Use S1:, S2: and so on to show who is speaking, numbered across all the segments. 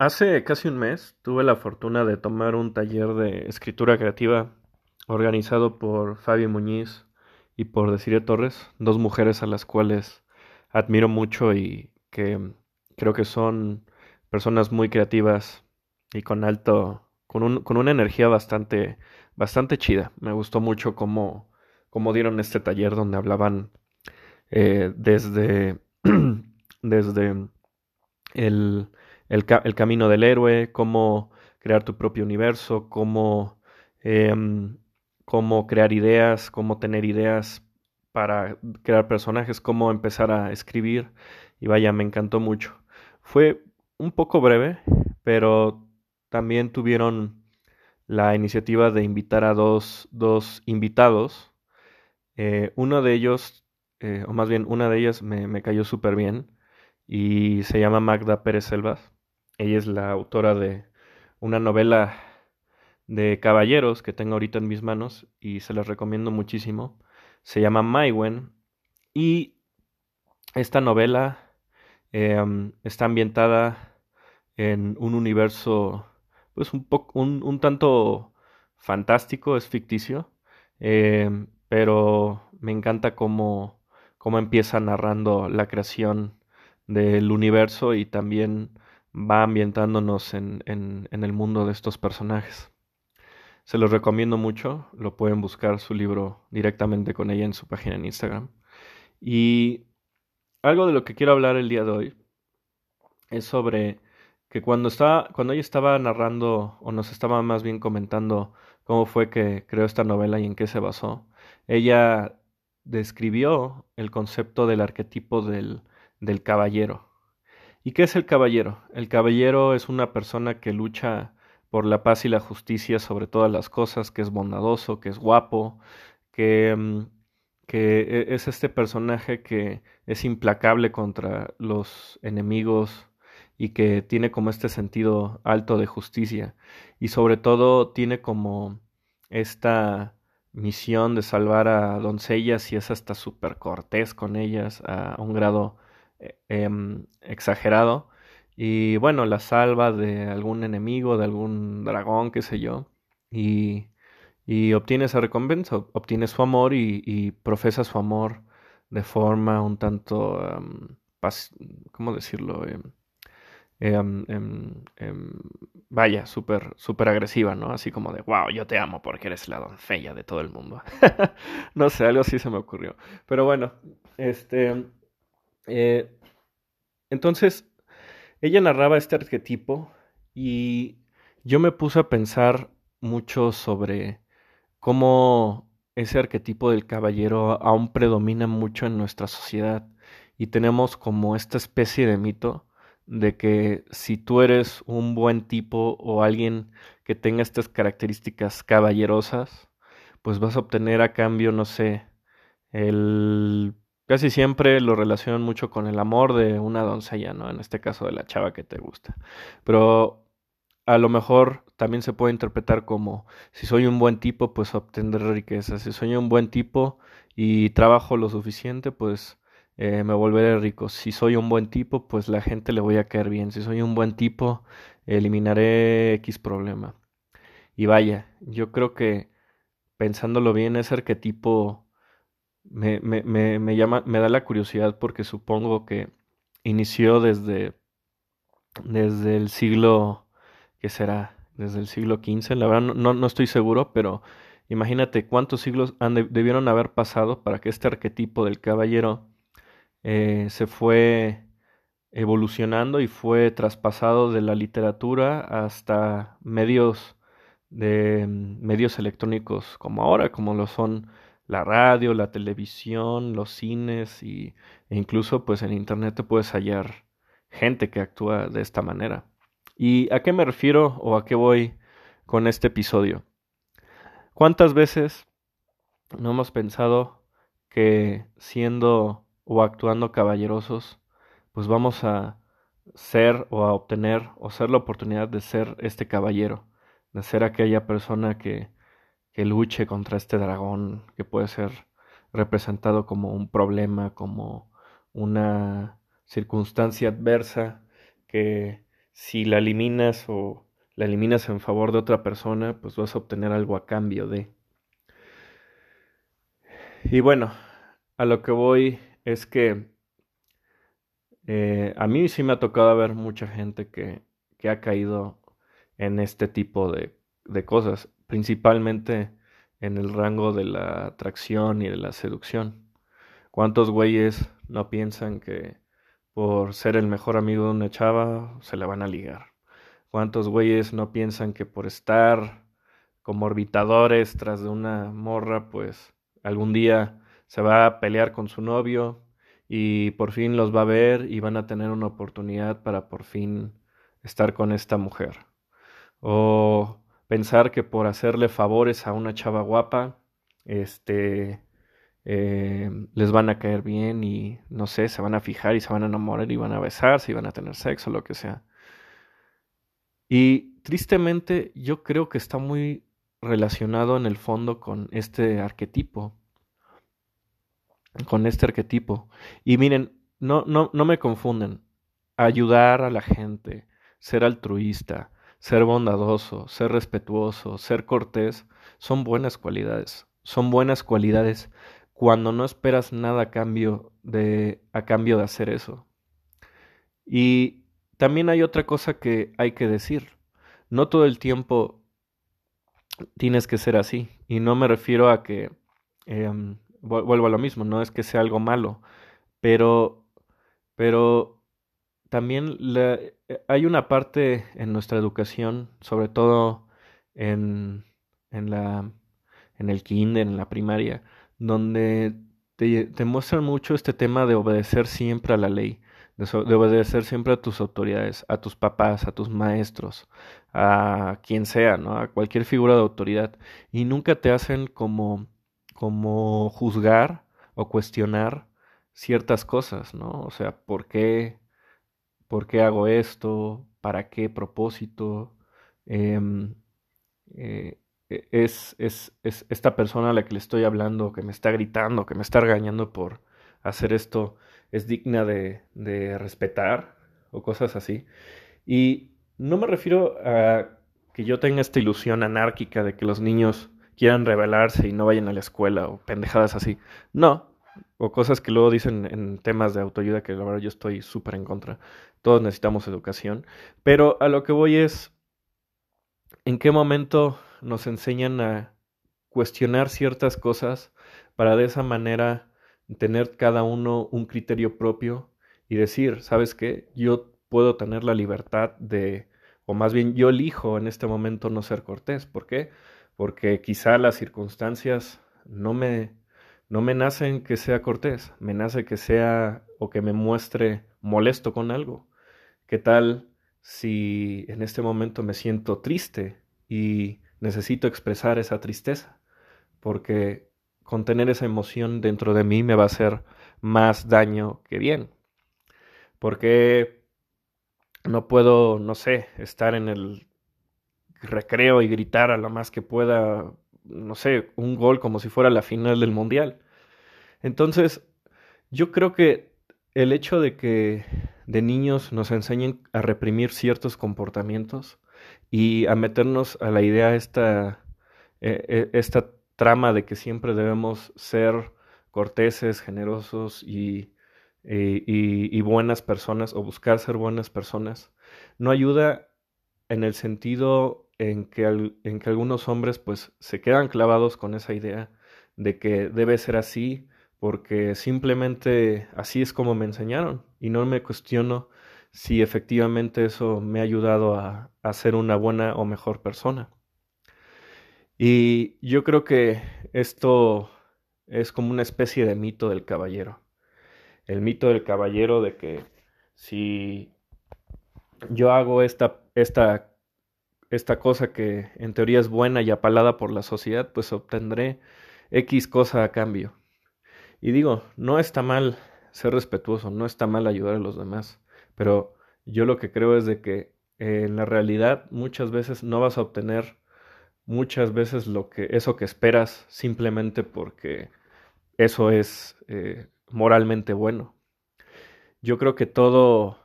S1: Hace casi un mes tuve la fortuna de tomar un taller de escritura creativa organizado por Fabi Muñiz y por Desiree Torres, dos mujeres a las cuales admiro mucho y que creo que son personas muy creativas y con alto, con, un, con una energía bastante, bastante chida. Me gustó mucho cómo, cómo dieron este taller donde hablaban eh, desde, desde el el, camino del héroe, cómo crear tu propio universo, cómo, em, cómo crear ideas, cómo tener ideas para crear personajes, cómo empezar a escribir. Y vaya, me encantó mucho. Fue un poco breve, pero también tuvieron la iniciativa de invitar a dos, dos invitados. Eh, uno de ellos, eh, o más bien una de ellas me, me cayó súper bien y se llama Magda Pérez Selvas. Ella es la autora de una novela de caballeros que tengo ahorita en mis manos y se las recomiendo muchísimo. Se llama Maiwen y esta novela em, está ambientada en un universo pues un poco un, tanto fantástico, es ficticio, em, pero me encanta cómo, cómo empieza narrando la creación del universo y también va ambientándonos en, en, el mundo de estos personajes. Se los recomiendo mucho, lo pueden buscar su libro directamente con ella en su página en Instagram. Y algo de lo que quiero hablar el día de hoy es sobre que cuando, estaba, cuando ella estaba narrando, o nos estaba más bien comentando cómo fue que creó esta novela y en qué se basó, ella describió el concepto del arquetipo del, del caballero. ¿Y qué es el caballero? El caballero es una persona que lucha por la paz y la justicia sobre todas las cosas, que es bondadoso, que es guapo, que, mm, que e, es este personaje que es implacable contra los enemigos y que tiene como este sentido alto de justicia y sobre todo tiene como esta misión de salvar a doncellas y es hasta súper cortés con ellas a un grado Em, exagerado. Y bueno, la salva de algún enemigo, de algún dragón, qué sé yo. Y, y obtiene esa recompensa, obtiene su amor y, profesa su amor de forma un tanto, um, ¿cómo decirlo? Em, em, vaya, súper super agresiva, ¿no? Así como de, wow, yo te amo porque eres la doncella de todo el mundo. no sé, algo así se me ocurrió. Pero bueno, este, eh, entonces, ella narraba este arquetipo y yo me puse a pensar mucho sobre cómo ese arquetipo del caballero aún predomina mucho en nuestra sociedad y tenemos como esta especie de mito de que si tú eres un buen tipo o alguien que tenga estas características caballerosas, pues vas a obtener a cambio, no sé, el Casi siempre lo relacionan mucho con el amor de una doncella, ¿no? En este caso de la chava que te gusta. Pero a lo mejor también se puede interpretar como si soy un buen tipo, pues obtendré riqueza. Si soy un buen tipo y trabajo lo suficiente, pues eh, me volveré rico. Si soy un buen tipo, pues la gente le voy a caer bien. Si soy un buen tipo, eliminaré X problema. Y vaya, yo creo que pensándolo bien, ese arquetipo me, me, me, me, llama, me da la curiosidad porque supongo que inició desde, desde el siglo, ¿qué será? Desde el siglo XV, la verdad no, no estoy seguro, pero imagínate cuántos siglos han debieron haber pasado para que este arquetipo del caballero eh, se fue evolucionando y fue traspasado de la literatura hasta medios de medios electrónicos como ahora, como lo son la radio, la televisión, los cines y, e incluso pues en internet te puedes hallar gente que actúa de esta manera. ¿Y a qué me refiero o a qué voy con este episodio? ¿Cuántas veces no hemos pensado que siendo o actuando caballerosos, pues vamos a ser o a obtener o ser la oportunidad de ser este caballero, de ser aquella persona que que luche contra este dragón que puede ser representado como un problema, como una circunstancia adversa que si la eliminas o la eliminas en favor de otra persona, pues vas a obtener algo a cambio de. Y bueno, a lo que voy es que eh, a mí sí me ha tocado ver mucha gente que, que ha caído en este tipo de, de cosas, principalmente en el rango de la atracción y de la seducción. ¿Cuántos güeyes no piensan que por ser el mejor amigo de una chava se la van a ligar? ¿Cuántos güeyes no piensan que por estar como orbitadores tras de una morra, pues algún día se va a pelear con su novio y por fin los va a ver y van a tener una oportunidad para por fin estar con esta mujer? O pensar que por hacerle favores a una chava guapa, este, eh, les van a caer bien y no sé, se van a fijar y se van a enamorar y van a besarse y van a tener sexo, lo que sea. Y tristemente yo creo que está muy relacionado en el fondo con este arquetipo. Con este arquetipo. Y miren, no, no, no me confunden. Ayudar a la gente, ser altruista, ser bondadoso, ser respetuoso, ser cortés, son buenas cualidades. Son buenas cualidades cuando no esperas nada a cambio de, a cambio de hacer eso. Y también hay otra cosa que hay que decir. No todo el tiempo tienes que ser así. Y no me refiero a que, em, vuelvo a lo mismo, no es que sea algo malo, pero, pero también eh, hay una parte en nuestra educación, sobre todo en, en, la, en el kinder, en la primaria, donde te, muestran mucho este tema de obedecer siempre a la ley, de, de, obedecer siempre a tus autoridades, a tus papás, a tus maestros, a quien sea, ¿no? A cualquier figura de autoridad. Y nunca te hacen como, como juzgar o cuestionar ciertas cosas, ¿no? O sea, ¿por qué? Por qué hago esto, para qué propósito. Em, eh, e, es, es, es, esta persona a la que le estoy hablando, que me está gritando, que me está regañando por hacer esto, es digna de, de respetar o cosas así. Y no me refiero a que yo tenga esta ilusión anárquica de que los niños quieran rebelarse y no vayan a la escuela o pendejadas así. No, o cosas que luego dicen en temas de autoayuda que la verdad yo estoy súper en contra. Todos necesitamos educación. Pero a lo que voy es, ¿en qué momento nos enseñan a cuestionar ciertas cosas para de esa manera tener cada uno un criterio propio y decir, ¿sabes qué? Yo puedo tener la libertad de, o más bien yo elijo en este momento no ser cortés. ¿Por qué? Porque quizá las circunstancias no me no me nace que sea cortés, me nace que sea o que me muestre molesto con algo. ¿Qué tal si en este momento me siento triste y necesito expresar esa tristeza? Porque contener esa emoción dentro de mí me va a hacer más daño que bien. Porque no puedo, no sé, estar en el recreo y gritar a lo más que pueda no sé, un gol como si fuera la final del mundial. Entonces, yo creo que el hecho de que de niños nos enseñen a reprimir ciertos comportamientos y a meternos a la idea esta, eh, eh, esta trama de que siempre debemos ser corteses, generosos y, y, y, buenas personas o buscar ser buenas personas, no ayuda en el sentido en que, en que algunos hombres pues se quedan clavados con esa idea de que debe ser así porque simplemente así es como me enseñaron y no me cuestiono si efectivamente eso me ha ayudado a, a ser una buena o mejor persona. Y yo creo que esto es como una especie de mito del caballero. El mito del caballero de que si yo hago esta, esta esta cosa que en teoría es buena y apalada por la sociedad, pues obtendré X cosa a cambio. Y digo, no está mal ser respetuoso, no está mal ayudar a los demás, pero yo lo que creo es de que en la realidad muchas veces no vas a obtener muchas veces lo que eso que esperas simplemente porque eso es eh, moralmente bueno. Yo creo que todo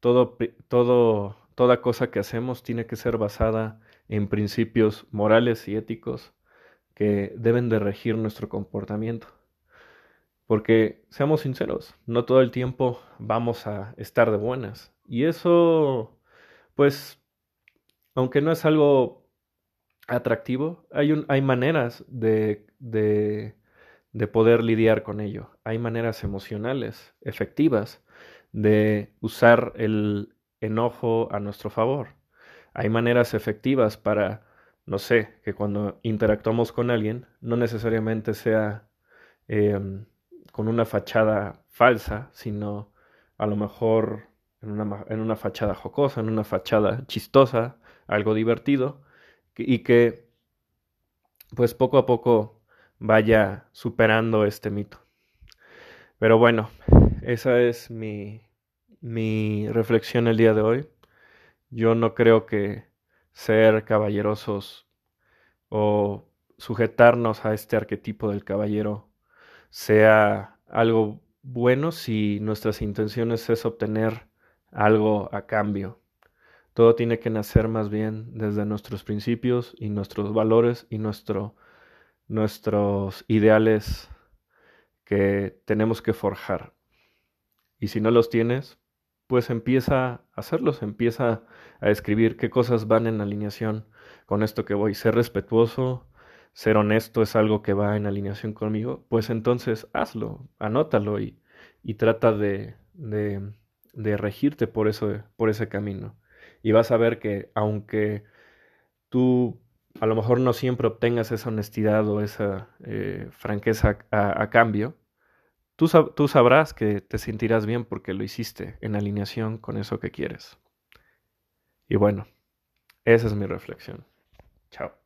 S1: todo todo toda cosa que hacemos tiene que ser basada en principios morales y éticos que deben de regir nuestro comportamiento. Porque, seamos sinceros, no todo el tiempo vamos a estar de buenas. Y eso, pues, aunque no es algo atractivo, hay, hay maneras de, de poder lidiar con ello. Hay maneras emocionales, efectivas, de usar el enojo a nuestro favor. Hay maneras efectivas para, no sé, que cuando interactuamos con alguien, no necesariamente sea em, con una fachada falsa, sino a lo mejor en una, en una fachada jocosa, en una fachada chistosa, algo divertido, y que pues poco a poco vaya superando este mito. Pero bueno, esa es mi, mi reflexión el día de hoy. Yo no creo que ser caballerosos o sujetarnos a este arquetipo del caballero sea algo bueno si nuestras intenciones es obtener algo a cambio. Todo tiene que nacer más bien desde nuestros principios y nuestros valores y nuestro, nuestros ideales que tenemos que forjar. Y si no los tienes, pues empieza a hacerlos, empieza a escribir qué cosas van en alineación con esto que voy. Ser respetuoso, ser honesto es algo que va en alineación conmigo, pues entonces hazlo, anótalo y, y trata de, de, de, regirte por, eso, por ese camino. Y vas a ver que aunque tú a lo mejor no siempre obtengas esa honestidad o esa eh, franqueza a, a cambio, tú, sab tú sabrás que te sentirás bien porque lo hiciste en alineación con eso que quieres. Y bueno, esa es mi reflexión. Chao.